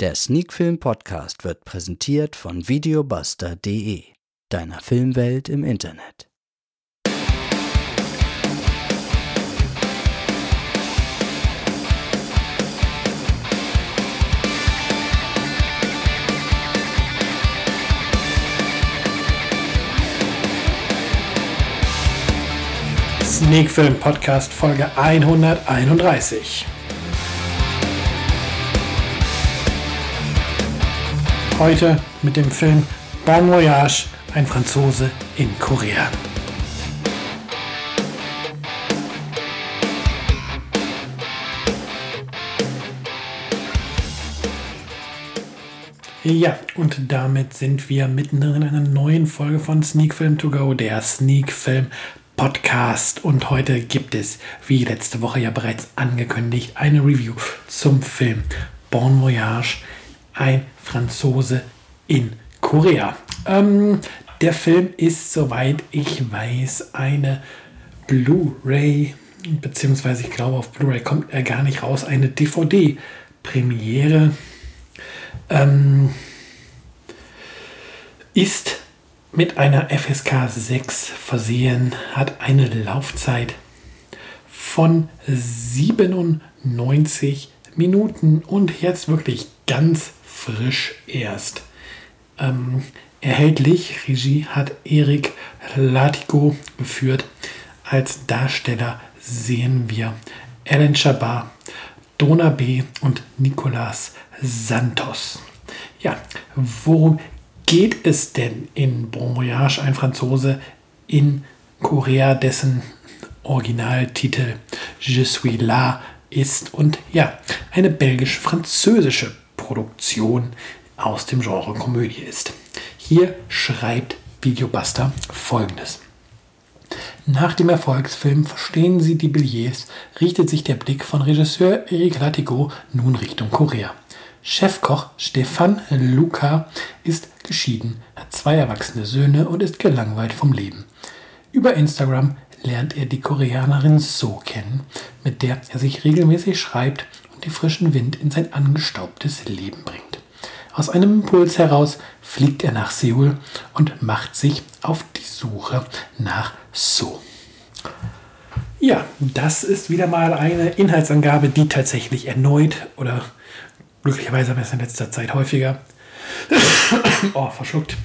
Der Sneakfilm Podcast wird präsentiert von videobuster.de, deiner Filmwelt im Internet. Sneakfilm Podcast Folge 131. Heute mit dem Film Bon Voyage, ein Franzose in Korea. Ja, und damit sind wir mittendrin in einer neuen Folge von Sneak Film To Go, der Sneak Film Podcast. Und heute gibt es, wie letzte Woche ja bereits angekündigt, eine Review zum Film Bon Voyage, ein Franzose in Korea. Ähm, der Film ist, soweit ich weiß, eine Blu-ray, beziehungsweise ich glaube, auf Blu-ray kommt er gar nicht raus, eine DVD-Premiere. Ähm, ist mit einer FSK 6 versehen, hat eine Laufzeit von 97 Minuten und jetzt wirklich ganz frisch erst. Ähm, erhältlich, Regie hat Erik Latigo geführt. Als Darsteller sehen wir Alan Chabat, Dona B. und Nicolas Santos. Ja, worum geht es denn in Bon Voyage, ein Franzose in Korea, dessen Originaltitel Je suis là ist und ja, eine belgisch-französische Produktion aus dem Genre Komödie ist. Hier schreibt Videobuster folgendes. Nach dem Erfolgsfilm Verstehen Sie die Billets richtet sich der Blick von Regisseur Eric Latigo nun Richtung Korea. Chefkoch Stefan Luca ist geschieden, hat zwei erwachsene Söhne und ist gelangweilt vom Leben. Über Instagram lernt er die Koreanerin So kennen, mit der er sich regelmäßig schreibt und die frischen Wind in sein angestaubtes Leben bringt. Aus einem Impuls heraus fliegt er nach Seoul und macht sich auf die Suche nach So. Ja, das ist wieder mal eine Inhaltsangabe, die tatsächlich erneut oder Glücklicherweise haben wir es in letzter Zeit häufiger. oh, verschluckt.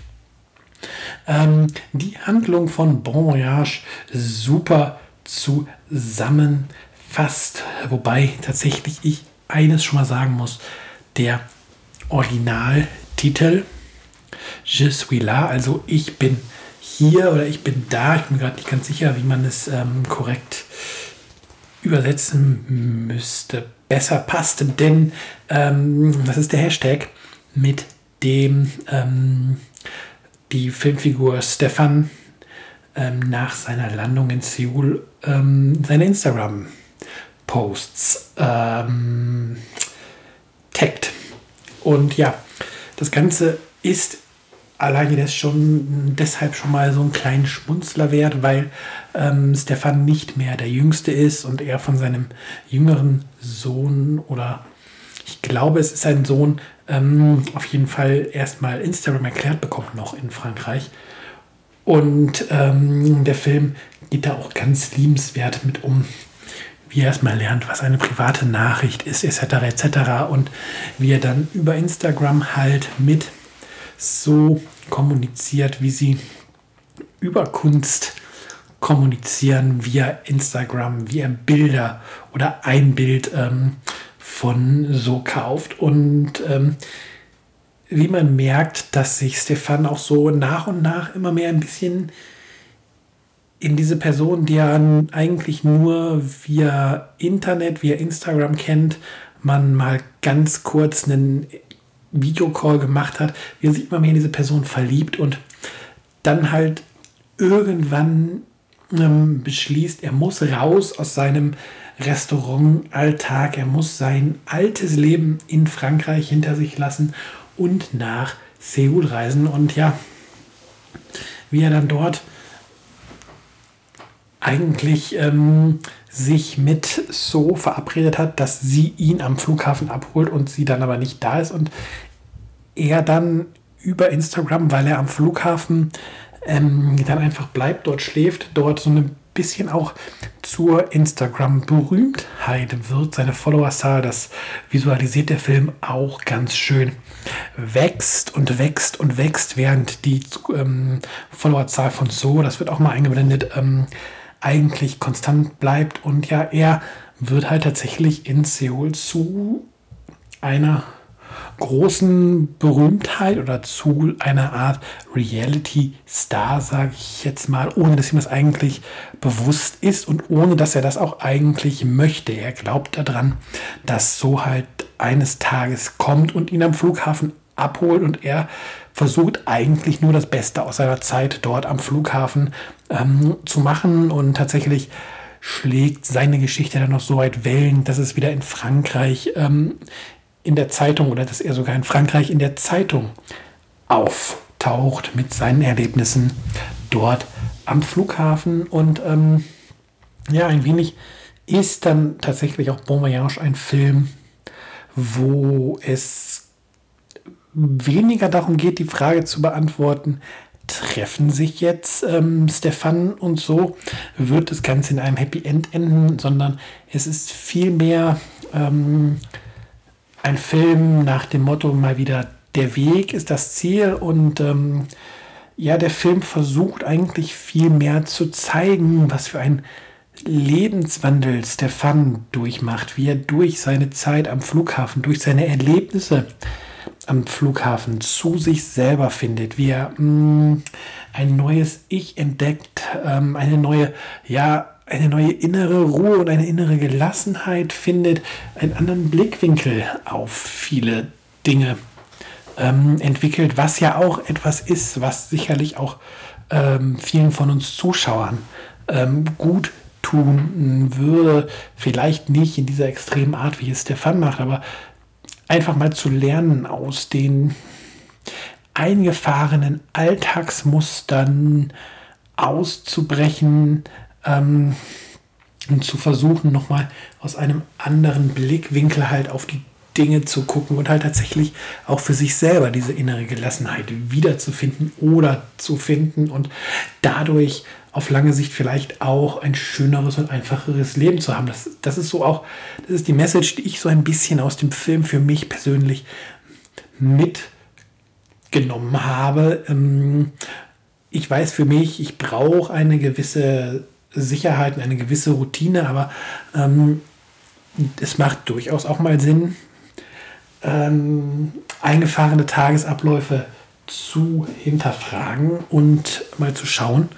Ähm, die Handlung von Bon Voyage super zusammenfasst. Wobei tatsächlich ich eines schon mal sagen muss. Der Originaltitel Je suis là, also ich bin hier oder ich bin da. Ich bin gerade nicht ganz sicher, wie man es ähm, korrekt übersetzen müsste besser passt, denn ähm, das ist der Hashtag, mit dem ähm, die Filmfigur Stefan ähm, nach seiner Landung in Seoul ähm, seine Instagram-Posts ähm, taggt. Und ja, das Ganze ist alleine das schon deshalb schon mal so einen kleinen Schmunzler wert, weil ähm, Stefan nicht mehr der Jüngste ist und er von seinem jüngeren Sohn oder ich glaube, es ist sein Sohn, ähm, auf jeden Fall erstmal Instagram erklärt bekommt noch in Frankreich. Und ähm, der Film geht da auch ganz liebenswert mit um, wie er erstmal lernt, was eine private Nachricht ist, etc. etc. Und wie er dann über Instagram halt mit so kommuniziert, wie sie über Kunst kommunizieren, via Instagram, via Bilder oder ein Bild ähm, von so kauft. Und ähm, wie man merkt, dass sich Stefan auch so nach und nach immer mehr ein bisschen in diese Person, die er eigentlich nur via Internet, via Instagram kennt, man mal ganz kurz einen Videocall gemacht hat, wie er sich immer mehr in diese Person verliebt und dann halt irgendwann ähm, beschließt, er muss raus aus seinem Restaurantalltag, er muss sein altes Leben in Frankreich hinter sich lassen und nach Seoul reisen. Und ja, wie er dann dort eigentlich ähm, sich mit So verabredet hat, dass sie ihn am Flughafen abholt und sie dann aber nicht da ist und er dann über Instagram, weil er am Flughafen ähm, dann einfach bleibt, dort schläft, dort so ein bisschen auch zur Instagram-Berühmtheit wird. Seine Followerzahl, das visualisiert der Film auch ganz schön, wächst und wächst und wächst, während die ähm, Followerzahl von So, das wird auch mal eingeblendet, ähm, eigentlich konstant bleibt. Und ja, er wird halt tatsächlich in Seoul zu einer großen Berühmtheit oder zu einer Art Reality-Star, sage ich jetzt mal, ohne dass ihm das eigentlich bewusst ist und ohne dass er das auch eigentlich möchte. Er glaubt daran, dass so halt eines Tages kommt und ihn am Flughafen abholt und er versucht eigentlich nur das Beste aus seiner Zeit dort am Flughafen ähm, zu machen und tatsächlich schlägt seine Geschichte dann noch so weit Wellen, dass es wieder in Frankreich ähm, in der Zeitung oder dass er sogar in Frankreich in der Zeitung auftaucht mit seinen Erlebnissen dort am Flughafen. Und ähm, ja, ein wenig ist dann tatsächlich auch Bon Voyage ein Film, wo es weniger darum geht, die Frage zu beantworten, treffen sich jetzt ähm, Stefan und so, wird das Ganze in einem Happy End enden, sondern es ist vielmehr ähm, ein Film nach dem Motto mal wieder, der Weg ist das Ziel und ähm, ja, der Film versucht eigentlich viel mehr zu zeigen, was für ein Lebenswandel Stefan durchmacht, wie er durch seine Zeit am Flughafen, durch seine Erlebnisse am Flughafen zu sich selber findet, wie er mh, mm, ein neues Ich entdeckt, ähm, eine neue, ja, eine neue innere Ruhe und eine innere Gelassenheit findet, einen anderen Blickwinkel auf viele Dinge ähm, entwickelt, was ja auch etwas ist, was sicherlich auch ähm, vielen von uns Zuschauern ähm, gut tun würde. Vielleicht nicht in dieser extremen Art, wie es Stefan macht, aber einfach mal zu lernen aus den eingefahrenen Alltagsmustern auszubrechen, ähm, und zu versuchen, nochmal aus einem anderen Blickwinkel halt auf die Dinge zu gucken und halt tatsächlich auch für sich selber diese innere Gelassenheit wiederzufinden oder zu finden und dadurch auf lange Sicht vielleicht auch ein schöneres und einfacheres Leben zu haben. Das, das ist so auch, das ist die Message, die ich so ein bisschen aus dem Film für mich persönlich mitgenommen habe. Ähm, ich weiß für mich, ich brauche eine gewisse Sicherheit eine gewisse Routine, aber ähm, es macht durchaus auch mal Sinn, ähm, eingefahrene Tagesabläufe zu hinterfragen und mal zu schauen,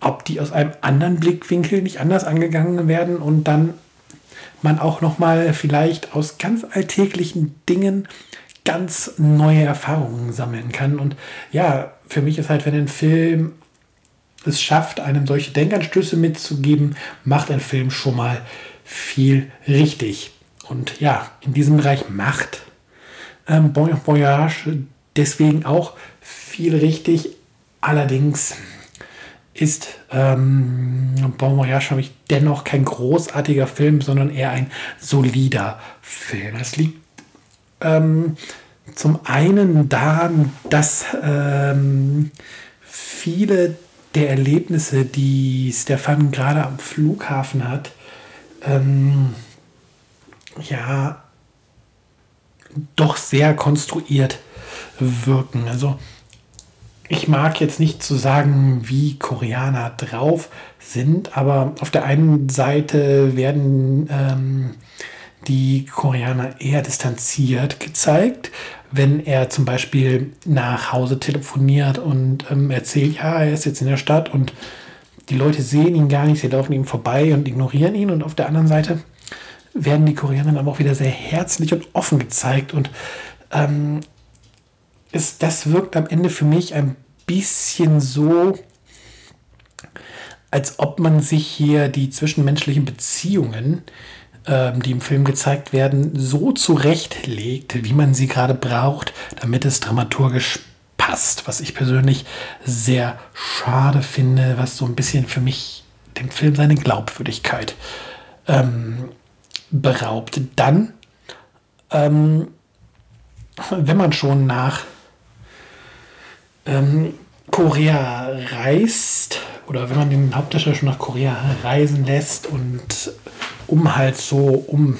ob die aus einem anderen Blickwinkel nicht anders angegangen werden und dann man auch noch mal vielleicht aus ganz alltäglichen Dingen ganz neue Erfahrungen sammeln kann. Und ja, für mich ist halt, wenn ein Film es schafft, einem solche Denkanstöße mitzugeben, macht ein Film schon mal viel richtig. Und ja, in diesem Bereich macht ähm, Bon Voyage deswegen auch viel richtig. Allerdings ist ähm, Bon Voyage für mich dennoch kein großartiger Film, sondern eher ein solider Film. Es liegt ähm, zum einen daran, dass ähm, viele der Erlebnisse, die Stefan gerade am Flughafen hat, ähm, ja, doch sehr konstruiert wirken. Also ich mag jetzt nicht zu sagen, wie Koreaner drauf sind, aber auf der einen Seite werden ähm, die Koreaner eher distanziert gezeigt, wenn er zum Beispiel nach Hause telefoniert und ähm, erzählt, ja, er ist jetzt in der Stadt und die Leute sehen ihn gar nicht, sie laufen ihm vorbei und ignorieren ihn. Und auf der anderen Seite werden die Koreaner aber auch wieder sehr herzlich und offen gezeigt. Und ähm, ist, das wirkt am Ende für mich ein bisschen so, als ob man sich hier die zwischenmenschlichen Beziehungen ähm, die im Film gezeigt werden, so zurechtlegt, wie man sie gerade braucht, damit es dramaturgisch passt, was ich persönlich sehr schade finde, was so ein bisschen für mich dem Film seine Glaubwürdigkeit ähm, beraubt. Dann, ähm, wenn man schon nach ähm, Korea reist oder wenn man den Hauptdarsteller schon nach Korea reisen lässt und um halt so, um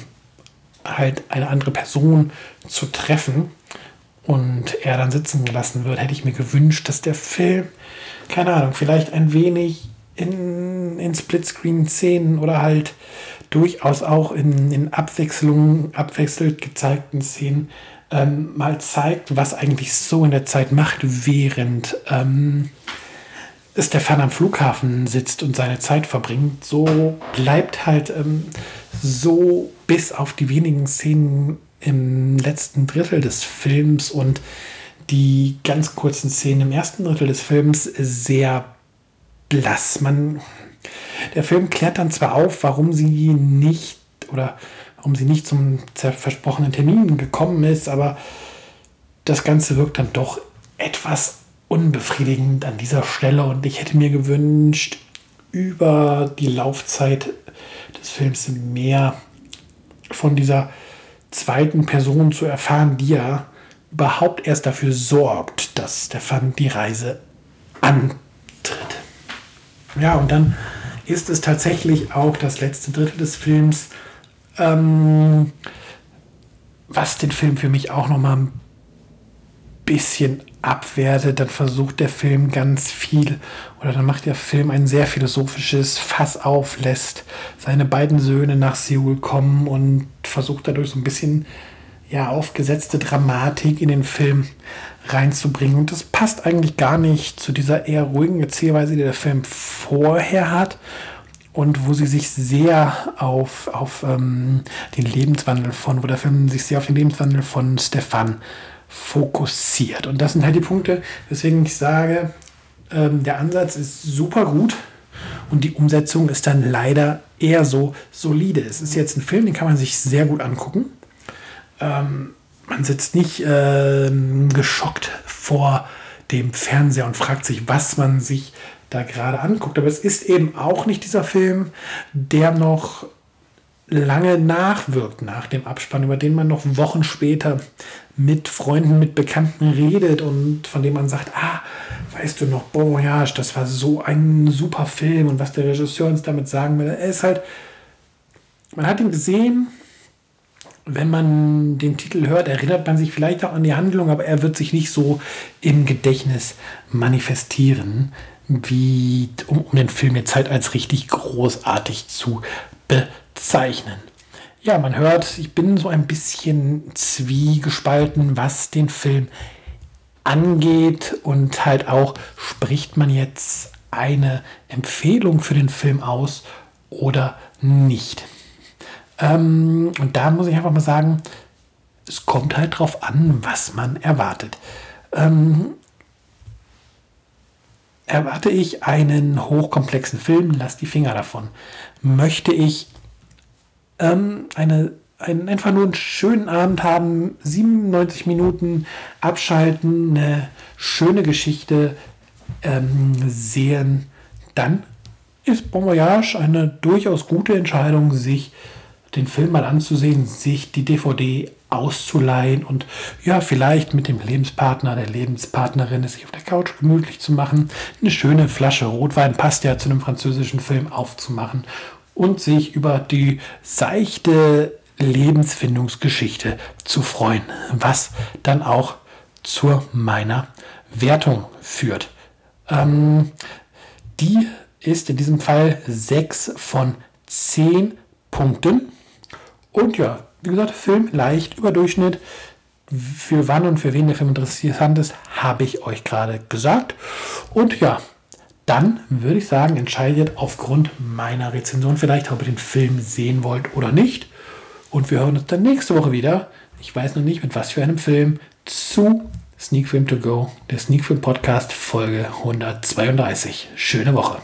halt eine andere Person zu treffen und er dann sitzen gelassen wird, hätte ich mir gewünscht, dass der Film, keine Ahnung, vielleicht ein wenig in, in Splitscreen-Szenen oder halt durchaus auch in, in Abwechslung, abwechselnd gezeigten Szenen ähm, mal zeigt, was eigentlich so in der Zeit macht, während ähm, Stefan am Flughafen sitzt und seine Zeit verbringt. So bleibt halt ähm, so bis auf die wenigen Szenen im letzten Drittel des Films und die ganz kurzen Szenen im ersten Drittel des Films sehr blass. Man, der Film klärt dann zwar auf, warum sie nicht oder warum sie nicht zum versprochenen Termin gekommen ist, aber das Ganze wirkt dann doch etwas unbefriedigend an dieser Stelle und ich hätte mir gewünscht, über die Laufzeit des Films mehr von dieser zweiten Person zu erfahren, die ja überhaupt erst dafür sorgt, dass Stefan die Reise antritt. Ja, und dann ist es tatsächlich auch das letzte Drittel des Films, ähm, was den Film für mich auch noch mal ein bisschen abwertet, dann versucht der Film ganz viel oder dann macht der Film ein sehr philosophisches Fass auf, lässt seine beiden Söhne nach Seoul kommen und versucht dadurch so ein bisschen ja aufgesetzte Dramatik in den Film reinzubringen und das passt eigentlich gar nicht zu dieser eher ruhigen Erzählweise, die der Film vorher hat und wo sie sich sehr auf, auf ähm, den Lebenswandel von, wo der Film sich sehr auf den Lebenswandel von Stefan fokussiert. Und das sind halt die Punkte, weswegen ich sage, ähm, der Ansatz ist super gut und die Umsetzung ist dann leider eher so solide. Es ist jetzt ein Film, den kann man sich sehr gut angucken. Ähm, man sitzt nicht äh, geschockt vor dem Fernseher und fragt sich, was man sich da gerade anguckt. Aber es ist eben auch nicht dieser Film, der noch lange nachwirkt nach dem Abspann, über den man noch Wochen später mit Freunden, mit Bekannten redet und von dem man sagt, ah, weißt du noch, Bon Voyage, das war so ein super Film und was der Regisseur uns damit sagen will. Er ist halt, man hat ihn gesehen, wenn man den Titel hört, erinnert man sich vielleicht auch an die Handlung, aber er wird sich nicht so im Gedächtnis manifestieren, wie um, um den Film jetzt halt als richtig großartig zu bezeichnen. Ja, man hört, ich bin so ein bisschen zwiegespalten, was den Film angeht und halt auch, spricht man jetzt eine Empfehlung für den Film aus oder nicht. Ähm, und da muss ich einfach mal sagen, es kommt halt drauf an, was man erwartet. Ähm, erwarte ich einen hochkomplexen Film, lass die Finger davon. Möchte ich ähm, eine, einen, einfach nur einen schönen Abend haben, 97 Minuten abschalten, eine schöne Geschichte ähm, sehen, dann ist Bon Voyage eine durchaus gute Entscheidung, sich den Film mal anzusehen, sich die DVD auszuleihen und ja, vielleicht mit dem Lebenspartner, der Lebenspartnerin es sich auf der Couch gemütlich zu machen, eine schöne Flasche Rotwein passt ja zu einem französischen Film aufzumachen und sich über die seichte Lebensfindungsgeschichte zu freuen, was dann auch zu meiner Wertung führt. Ähm, die ist in diesem Fall 6 von 10 Punkten. Und ja, wie gesagt, Film leicht über Durchschnitt. Für wann und für wen der Film interessant ist, habe ich euch gerade gesagt. Und ja, dann würde ich sagen, entscheidet aufgrund meiner Rezension vielleicht, ob ihr den Film sehen wollt oder nicht. Und wir hören uns dann nächste Woche wieder. Ich weiß noch nicht, mit was für einem Film zu Sneak Film To Go, der Sneak Film Podcast Folge 132. Schöne Woche.